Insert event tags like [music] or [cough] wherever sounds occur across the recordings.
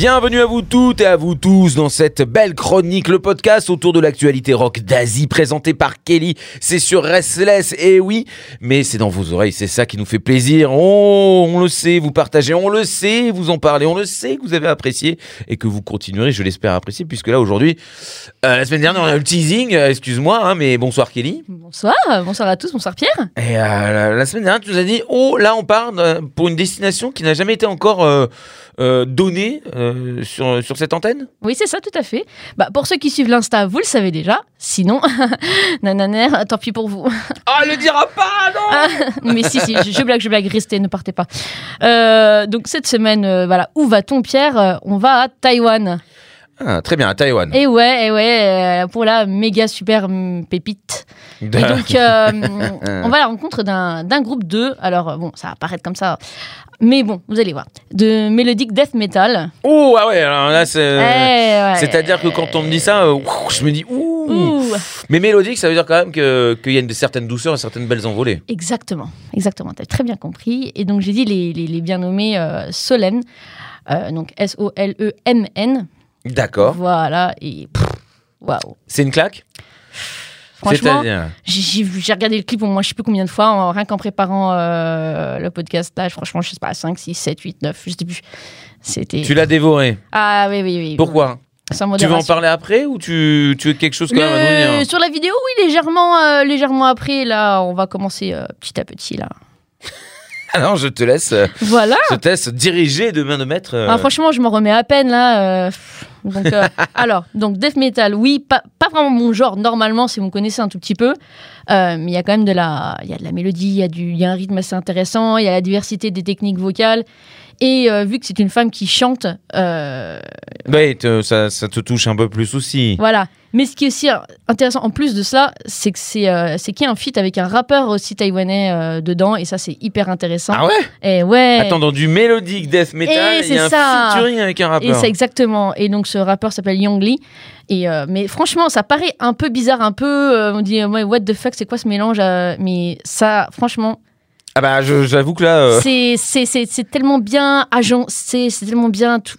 Bienvenue à vous toutes et à vous tous dans cette belle chronique, le podcast autour de l'actualité rock d'Asie présenté par Kelly. C'est sur Restless, et oui, mais c'est dans vos oreilles, c'est ça qui nous fait plaisir. Oh, on le sait, vous partagez, on le sait, vous en parlez, on le sait que vous avez apprécié et que vous continuerez, je l'espère, à apprécier, puisque là aujourd'hui, euh, la semaine dernière, on a eu le teasing, euh, excuse-moi, hein, mais bonsoir Kelly. Bonsoir, bonsoir à tous, bonsoir Pierre. Et euh, la, la semaine dernière, tu nous as dit, oh là, on part pour une destination qui n'a jamais été encore donnée euh, sur, sur cette antenne Oui, c'est ça, tout à fait. Bah, pour ceux qui suivent l'Insta, vous le savez déjà. Sinon, [laughs] nananer, tant pis pour vous. Ah, elle le dira pas, non Ah, mais si, si, je, je blague, je blague, restez, ne partez pas. Euh, donc cette semaine, euh, voilà, où va-t-on Pierre? On va à Taïwan. Ah, Très bien, à Taïwan. Et ouais, et ouais, euh, pour la méga super hum, pépite. [laughs] Et donc, euh, on va à la rencontre d'un groupe de, alors bon, ça va paraître comme ça, mais bon, vous allez voir, de mélodique death metal. Oh, ah ouais, alors là, c'est. Eh, ouais. C'est-à-dire que quand on me dit ça, euh, je me dis ouh. Ouh. Mais mélodique, ça veut dire quand même que- qu'il y a une certaine douceur et certaines belles envolées. Exactement, exactement, tu as très bien compris. Et donc j'ai dit les, les, les bien nommés euh, euh, donc S-O-L-E-M-N. D'accord. Voilà, et waouh. C'est une claque? Franchement, j'ai regardé le clip au moins je sais plus combien de fois, en- rien qu'en préparant euh, le podcast. Là, franchement, je sais pas, 5, 6, 7, 8, 9, je sais plus. C'était. Tu l'as dévoré. Ah oui, oui, oui. Pourquoi? Sans Tu veux en parler après ou tu, tu veux quelque chose quand même à nous dire? Sur la vidéo, oui, légèrement, euh, légèrement après. Là, on va commencer euh, petit à petit. Là. [laughs] Alors, je te laisse, euh, Voilà. je te laisse diriger de main de maître. euh, Ah, franchement, je m'en remets à peine là. euh, donc, euh, [laughs] alors, donc death metal, oui, pas, pas vraiment mon genre normalement, si vous me connaissez un tout petit peu, mais il y a quand même de la, il y a de la mélodie, il y a du, il y a un rythme assez intéressant, il y a la diversité des techniques vocales. Et vu que c'est une femme qui chante, ouais, te- ça, ça te touche un peu plus aussi. voilà. Mais ce qui est aussi intéressant en plus de ça, c'est que c'est euh, qu'il y a un feat avec un rappeur aussi taïwanais euh, dedans, et ça c'est hyper intéressant. Ah ouais? Et ouais. Attends, dans du mélodique death metal, Et il y a un ça. featuring avec un Et rappeur. c'est exactement. Et donc ce rappeur s'appelle Young Lee. Et euh, mais franchement, ça paraît un peu bizarre, un peu. euh, on dit ouais, what the fuck, c'est quoi ce mélange euh, Mais ça, franchement, Ah bah, j'avoue que là, euh, c'est tellement bien agencé, c'est tellement bien. Tout,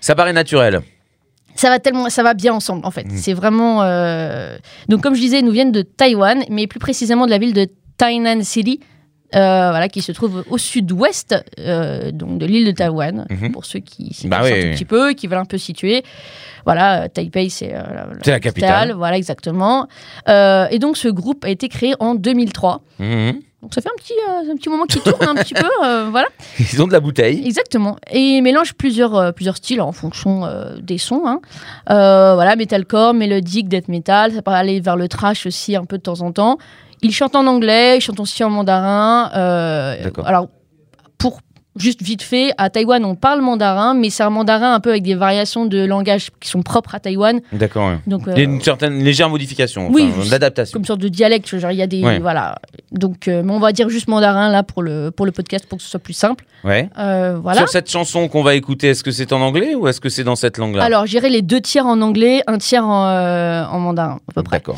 ça paraît naturel. Ça va tellement, ça va bien ensemble en fait. Mm. C'est vraiment. euh, Donc comme je disais, ils nous viennent de Taïwan, mais plus précisément de la ville de Tainan City. Euh, voilà, qui se trouve au sud-ouest euh, donc de l'île de Taïwan, Mhm. pour ceux qui s'y Bah oui, un petit peu, qui veulent un peu situer. Voilà, Taipei, c'est euh, la, capitale. Voilà, exactement. Euh, et donc, ce groupe a été créé en 2003. Mhm. Donc, ça fait un petit, euh, un petit moment qui tourne un petit peu. [laughs] euh, voilà, Ils ont de la bouteille. exactement. Et il mélange plusieurs, euh, plusieurs styles en fonction des sons. hein. Voilà, metalcore, mélodique, death metal. Ça peut aller vers le trash aussi un peu de temps en temps. Il chante en anglais, il chante aussi en mandarin. euh, D'accord. alors, pour juste vite fait, à Taïwan, on parle mandarin, mais c'est un mandarin un peu avec des variations de langage qui sont propres à Taïwan. D'accord. ouais. Donc, euh, une certaine légère modification, Oui, enfin, d'adaptation. comme sorte de dialecte, genre il y a des Ouais. voilà. Donc, euh, mais on va dire juste mandarin là pour le pour le podcast pour que ce soit plus simple. Ouais. Euh, voilà. Sur cette chanson qu'on va écouter, est-ce que c'est en anglais ou est-ce que c'est dans cette langue-là? Alors, j'irai les deux tiers en anglais, un tiers en, euh, en mandarin à peu près. D'accord.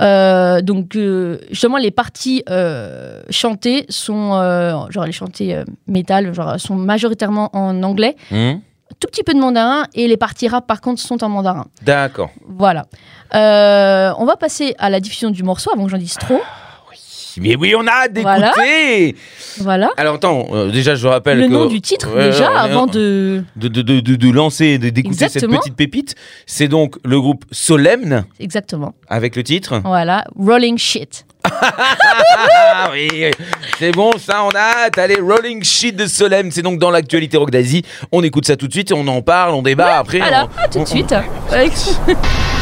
Euh, donc euh, justement les parties euh, chantées sont genre les chantées métal genre sont majoritairement en anglais, Hmm tout petit peu de mandarin et les parties rap par contre sont en mandarin. D'accord. Voilà. On va passer à la diffusion du morceau avant que j'en dise trop. Mais oui, on a hâte d'écouter Voilà. Voilà. Alors attends, euh, déjà je rappelle Le que... nom du titre déjà avant de de, de, de, de- lancer, d'écouter cette petite pépite. C'est donc le groupe Solemn exactement. avec le titre. Voilà, Rolling Shit. Ah oui, c'est bon, ça on a hâte. Allez, Rolling Shit de Solemn, c'est donc dans l'actualité rock d'Asie. On écoute ça tout de suite et on en parle, on débat après. Voilà, on- à tout on- de suite. [laughs]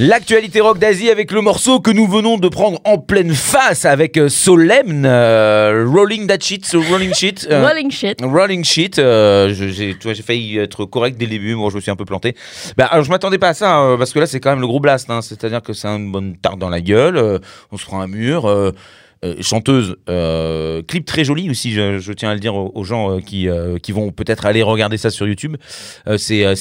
L'actualité rock d'Asie avec le morceau que nous venons de prendre en pleine face avec euh, Solemn, euh, Rolling That Shit, so Rolling Shit. euh, Rolling shit. Rolling Shit, euh, je- j'ai tu vois, j'ai failli être correct dès le début, moi je me suis un peu planté. Bah, alors je m'attendais pas à ça, euh, parce que là c'est quand même le gros blast, hein, c'est-à-dire que c'est une bonne tarte dans la gueule, euh, on se prend un mur, euh, euh, chanteuse, euh, clip très joli aussi, je, tiens à le dire aux, gens euh, qui, qui vont peut-être aller regarder ça sur YouTube. C'est un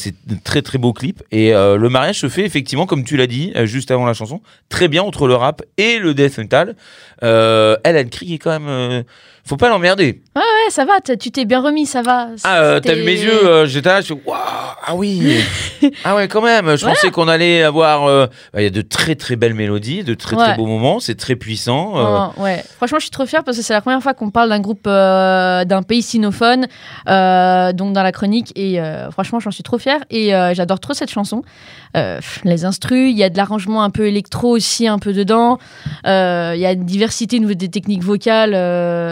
très très beau clip, et le mariage se fait effectivement, comme tu l'as dit, juste avant la chanson, très bien entre le rap et le death metal. Elle, elle crie quand même, faut pas l'emmerder. Ouais, ça va, tu t'es bien remis, ça va. Ah, euh, t'as vu mes yeux, euh, j'étais là, je suis, waouh, ah oui, [laughs] ah ouais, quand même. Je pensais qu'on allait avoir, euh, bah, il y a de très très belles mélodies, de très très Ouais. beaux moments, c'est très puissant. Oh, ouais, franchement, je suis trop fière parce que c'est la première fois qu'on parle d'un groupe d'un pays sinophone, donc dans la chronique. Et franchement, j'en suis trop fière et j'adore trop cette chanson. Les instrus, il y a de l'arrangement un peu électro aussi, un peu dedans. Il y a une diversité au niveau des techniques vocales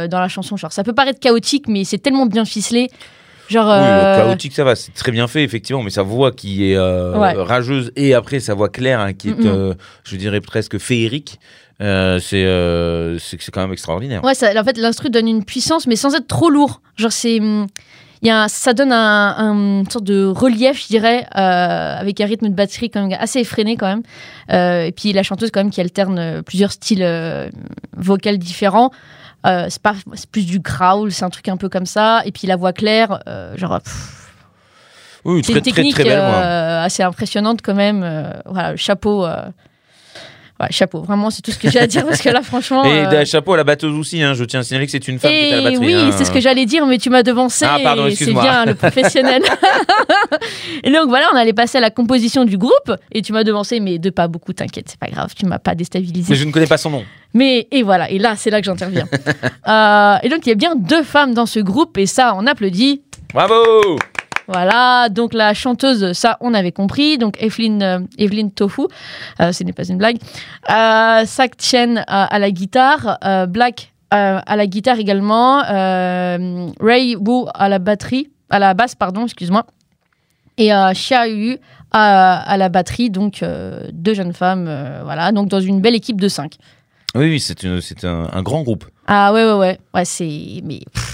dans la chanson. Genre, ça peut paraître chaotique, mais c'est tellement bien ficelé. Genre, Oui, euh, le chaotique, ça va, c'est très bien fait, effectivement, mais sa voix qui est euh, Ouais. rageuse et après sa voix claire, hein, qui est, euh, je dirais presque féerique, euh, c'est euh, c'est c'est quand même extraordinaire. Ouais, ça, en fait, l'instru donne une puissance, mais sans être trop lourd. Genre, c'est. Y a un- ça donne un, sorte de relief, je dirais, euh, avec un rythme de batterie quand même assez effréné quand même. Euh, et puis la chanteuse quand même qui alterne euh, plusieurs styles euh, vocaux différents. C'est pas, c'est plus du growl, c'est un truc un peu comme ça. Et puis la voix claire, genre, pff, Oui, c'est très, une très, technique très belle voix. euh, assez impressionnante quand même. Voilà, le chapeau. Euh, ouais, chapeau. Vraiment, c'est tout ce que j'ai à dire parce que là, franchement. Et euh, d'un chapeau à la batteuse aussi, hein, je tiens à signaler que c'est une femme qui est à la batterie. oui, hein. c'est ce que j'allais dire, mais tu m'as devancé. Ah, pardon, et c'est bien le professionnel. [laughs] et donc voilà, on allait passer à la composition du groupe, et tu m'as devancé, mais de pas beaucoup, t'inquiète, c'est pas grave, tu m'as pas déstabilisé. Mais je ne connais pas son nom. Mais et voilà, et là, c'est là que j'interviens. [laughs] Euh, et donc il y a bien deux femmes dans ce groupe, et ça, on applaudit. Bravo Voilà, donc la chanteuse, ça, on avait compris. Donc Evelyn, euh, Evelyn Tofu, euh, ce n'est pas une blague. Euh, Sak Chen à la guitare, Black à la guitare également, Ray Wu à la batterie, à la basse, pardon, excuse-moi. Et Xia Yu à, à la batterie, donc deux jeunes femmes, voilà, donc dans une belle équipe de cinq. Oui, oui, c'est un, un grand groupe. Ah ouais, ouais, ouais, ouais, c'est. Mais. pff,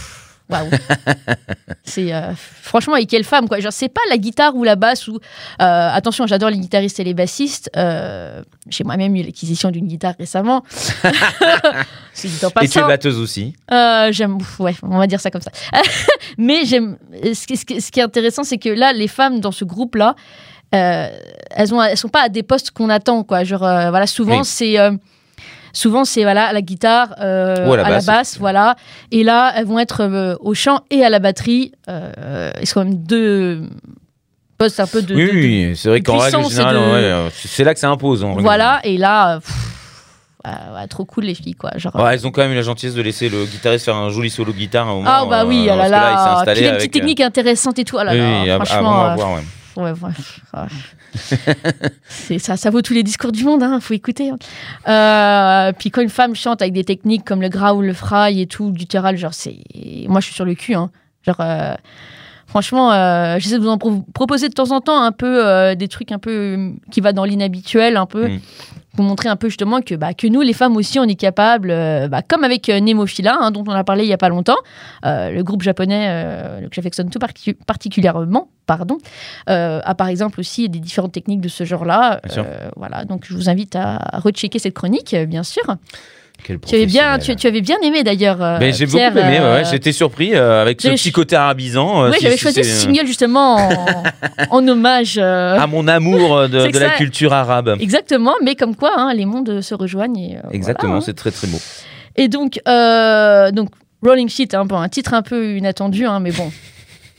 Waouh! [laughs] c'est. euh, franchement, et quelle femme, quoi. Genre, c'est pas la guitare ou la basse ou. euh, attention, j'adore les guitaristes et les bassistes. Euh, J'ai moi-même eu l'acquisition d'une guitare récemment. [laughs] Et tu es batteuse aussi. J'aime, ouais, on va dire ça comme ça. [laughs] Mais j'aime. Ce, qui- ce qui ce qui est intéressant, c'est que là, les femmes dans ce groupe-là, euh, elles ont, elles sont pas à des postes qu'on attend, quoi. Genre, voilà, souvent Oui. c'est. Euh, Souvent, c'est voilà, à la guitare, euh, à la à basse. la basse, voilà. Et là, elles vont être euh, au chant et à la batterie. Euh, sont quand même deux postes un peu de. oui, de- de- oui, c'est vrai qu'en règle générale, de- ouais, euh, c'est là que ça impose. en Voilà, et là, euh, pff, ouais, ouais, trop cool les filles, quoi. Genre, Ouais, elles ont quand même eu la gentillesse de laisser le guitariste faire un joli solo guitare. à moment, Ah bah oui, euh, ah là que là, il s'est là, installé puis les avec, petites techniques intéressantes et tout, ah là Oui, là, oui, à- à franchement, vraiment euh, voir, ouais. Ouais, ouais. C'est ça, ça vaut tous les discours du monde, hein, faut écouter. hein. Euh, puis quand une femme chante avec des techniques comme le growl, le fry et tout, du terral, genre c'est, moi je suis sur le cul, hein. Genre, euh, franchement, euh, j'essaie de vous en pro- proposer de temps en temps un peu euh, des trucs un peu qui va dans l'inhabituel, un peu. Mm. Pour montrer un peu justement que, bah, que nous, les femmes aussi, on est capables, euh, bah, comme avec euh, Nemophila, hein, dont on a parlé il y a pas longtemps, euh, le groupe japonais euh, que j'affectionne tout parti- particulièrement, pardon, a par exemple aussi des différentes techniques de ce genre-là. Voilà, donc je vous invite à rechecker cette chronique, bien sûr. Tu avais bien, tu, avais bien aimé d'ailleurs. euh, Mais j'ai beaucoup aimé, euh, ouais, j'étais surpris euh, avec ce petit côté arabisant. Oui, si- j'avais si choisi ce single justement en, [laughs] en hommage. à mon amour de, la culture arabe. Exactement, mais comme quoi, hein, les mondes se rejoignent. Et, Exactement, voilà, hein. c'est très très beau. Et donc, donc Rolling Sheet, hein, bon, un titre un peu inattendu, mais bon.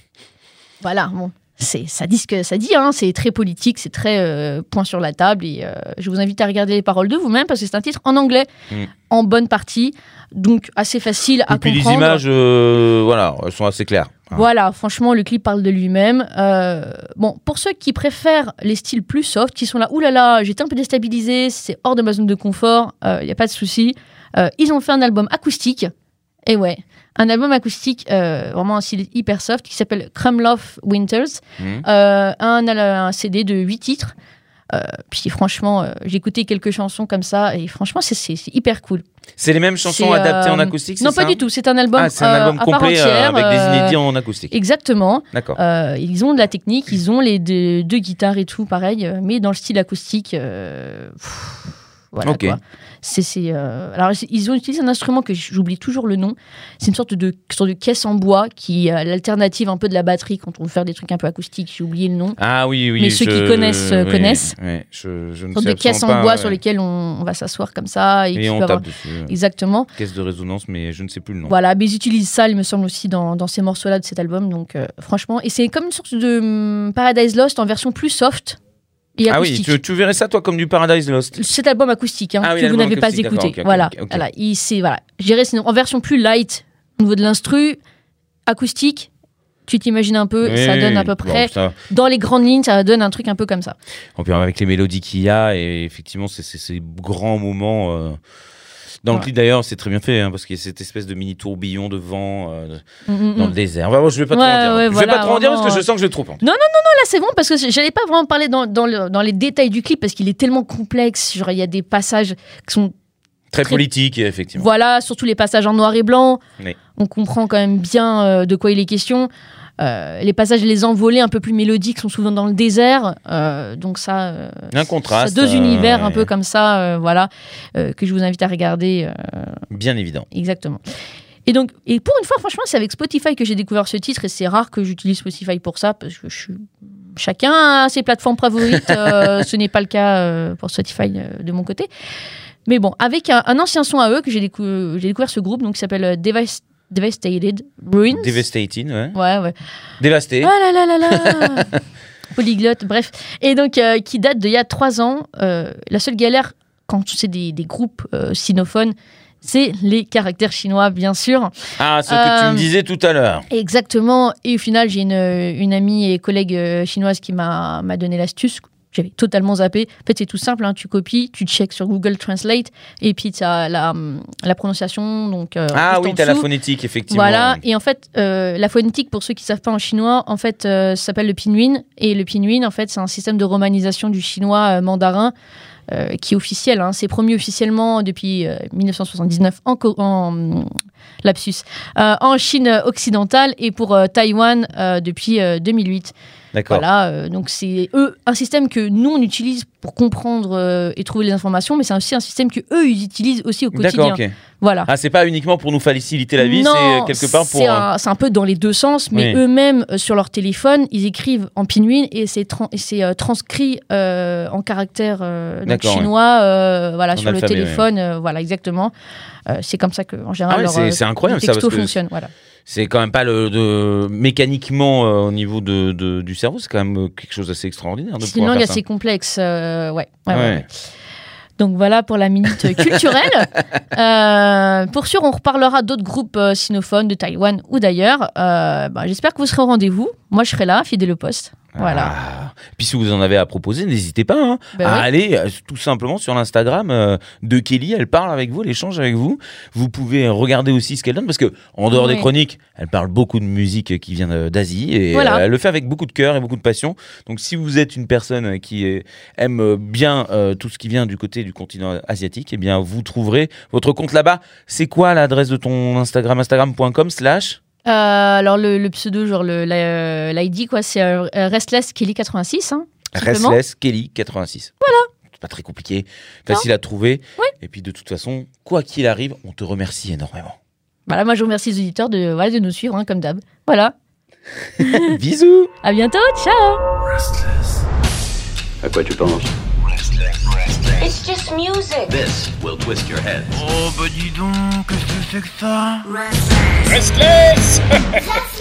[laughs] voilà, bon. C'est, ça dit ce que ça dit, hein, c'est très politique, c'est très euh, point sur la table. Et euh, je vous invite à regarder les paroles de vous-même parce que c'est un titre en anglais, Mm. en bonne partie, donc assez facile à Et puis les comprendre. images, euh, voilà, elles sont assez claires. Hein. Voilà, franchement, le clip parle de lui-même. Bon, pour ceux qui préfèrent les styles plus soft, qui sont là, oulala, j'étais un peu déstabilisé, c'est hors de ma zone de confort, il n'y a pas de souci. Ils ont fait un album acoustique. Et ouais, un album acoustique, euh, vraiment un style hyper soft, qui s'appelle Crumb Love Winters. Mhm. Euh, un, un CD de 8 titres. Euh, puis franchement, j'ai écouté quelques chansons comme ça et franchement, c'est- hyper cool. C'est les mêmes chansons adaptées en acoustique, Non, ça pas du tout. C'est un album, Ah, un album complet entière, avec des inédits en acoustique. Exactement. D'accord. Ils ont de la technique, ils ont les deux, deux guitares et tout, pareil, mais dans le style acoustique. pff, voilà Ok. quoi. C'est, euh, alors ils ont utilisé un instrument que j'oublie toujours le nom. C'est une sorte de, sorte de caisse en bois qui est l'alternative un peu de la batterie quand on veut faire des trucs un peu acoustiques. J'ai oublié le nom. Ah oui, oui. mais ceux qui connaissent, euh, oui, connaissent. oui, je, je ne Une sorte sais de caisse en bois ouais. sur lesquelles on, on va s'asseoir comme ça et, on peut tape avoir- dessus. euh, Exactement. Caisse de résonance, mais je ne sais plus le nom. Voilà, mais ils utilisent ça, il me semble aussi dans, dans ces morceaux-là de cet album. Donc euh, franchement, et c'est comme une sorte de hum, Paradise Lost en version plus soft et Ah oui, tu, tu verrais ça toi comme du Paradise Lost. Cet album acoustique hein, Ah oui, que vous n'avez pas écouté. d'accord, ok, ok, voilà, voilà, il c'est voilà, c'est en version plus light au niveau de l'instru, acoustique. Tu t'imagines un peu, ça donne à peu bon, près ça- dans les grandes lignes, ça donne un truc un peu comme ça. En plus, avec les mélodies qu'il y a, et effectivement, c'est- ces grands moments. euh, Dans le clip d'ailleurs, c'est très bien fait, hein, parce qu'il y a cette espèce de mini tourbillon de vent euh, Mm, mm, dans mm. le désert. Enfin, bon, je vais pas trop Ouais, en dire. ouais, je vais voilà, pas trop en dire parce que je sens que je vais trop en dire. Là, c'est bon parce que j'allais pas vraiment parler dans, dans, le- dans les détails du clip parce qu'il est tellement complexe. Genre, il y a des passages qui sont Très Très- politique, effectivement. Voilà, surtout les passages en noir et blanc. Oui. On comprend quand même bien euh, de quoi il est question. Euh, les passages, les envolées un peu plus mélodiques sont souvent dans le désert. Euh, donc ça, euh, Un contraste. ça, deux univers un peu comme ça, voilà, que je vous invite à regarder Bien évident. exactement. Et donc, et pour une fois, franchement, c'est avec Spotify que j'ai découvert ce titre et c'est rare que j'utilise Spotify pour ça parce que je suis chacun a ses plateformes favorites. [laughs] ce n'est pas le cas pour Spotify de mon côté. Mais bon, avec un, un ancien son à eux que j'ai décou- j'ai découvert ce groupe, donc qui s'appelle euh, Devas- Devastated Ruins. Devastating, ouais. ouais, ouais. Dévasté. Ah là là là là [laughs] Polyglotte, bref. Et donc, euh, qui date d'il y a trois ans. Euh, la seule galère, quand c'est des, des groupes euh, sinophones, c'est les caractères chinois, bien sûr. Ah, ce que tu Euh, me disais tout à l'heure. Exactement. Et au final, j'ai une, une amie et collègue euh, chinoise qui m'a donné l'astuce. J'avais totalement zappé. En fait, c'est tout simple. hein. Tu copies, tu checks sur Google Translate et puis tu as la, la prononciation. Donc, euh, Ah oui, en t'as la phonétique, effectivement. Voilà, et en fait, euh, la phonétique, pour ceux qui savent pas en chinois, en fait, euh, s'appelle le pinyin. Et le pinyin, en fait, c'est un système de romanisation du chinois euh, mandarin qui est officiel. hein. C'est promu officiellement depuis euh, 1979 en, en lapsus, euh, en Chine occidentale et pour Taïwan depuis euh, 2008. Voilà, euh, donc c'est eux un système que nous on utilise pour comprendre euh, et trouver les informations, mais c'est aussi un système que eux ils utilisent aussi au quotidien. D'accord, ok. Voilà. Ah, c'est pas uniquement pour nous faciliter la vie, c'est quelque part pour. c'est euh, un, c'est un peu dans les deux sens, mais Oui. eux-mêmes euh, sur leur téléphone, ils écrivent en pinyin et c'est transcrit en caractère donc chinois, voilà En sur le téléphone, voilà exactement. C'est comme ça que en général Ah ouais, leur, c'est- incroyable, ça, que fonctionnent. Voilà. C'est quand même pas le de mécaniquement euh, au niveau de, de- du cerveau, c'est quand même euh, quelque chose d'assez extraordinaire C'est une langue ça. assez complexe, euh, ouais. ouais, ouais, Ouais. ouais. Donc voilà pour la minute culturelle. [laughs] Euh, pour sûr, on reparlera d'autres groupes sinophones de Taïwan ou d'ailleurs. Euh, bah, J'espère que vous serez au rendez-vous. Moi, je serai là, fidèle au poste. Voilà. Ah. Puis si vous en avez à proposer, n'hésitez pas hein, Bah à aller euh, tout simplement sur l'Instagram euh, de Kelly. Elle parle avec vous, elle échange avec vous. Vous pouvez regarder aussi ce qu'elle donne parce que en dehors des chroniques, elle parle beaucoup de musique qui vient d'Asie et Voilà. euh, elle le fait avec beaucoup de cœur et beaucoup de passion. Donc si vous êtes une personne qui aime bien euh, tout ce qui vient du côté du continent asiatique, eh bien vous trouverez votre compte là-bas. C'est quoi l'adresse de ton Instagram? Instagram.com slash alors le, le pseudo, genre l'ID quoi, c'est euh, Restless Kelly 86. Hein. Restless Kelly 86. Voilà. C'est pas très compliqué, facile à trouver. Oui. Et puis de toute façon, quoi qu'il arrive, on te remercie énormément. Voilà, moi je remercie les auditeurs de, voilà, de nous suivre hein, comme d'hab. Voilà. [laughs] Bisous À bientôt. Ciao. À quoi tu penses? It's just music. This will twist your head. Oh bah dis donc, qu'est-ce que c'est que ça? Restless [laughs] Restless.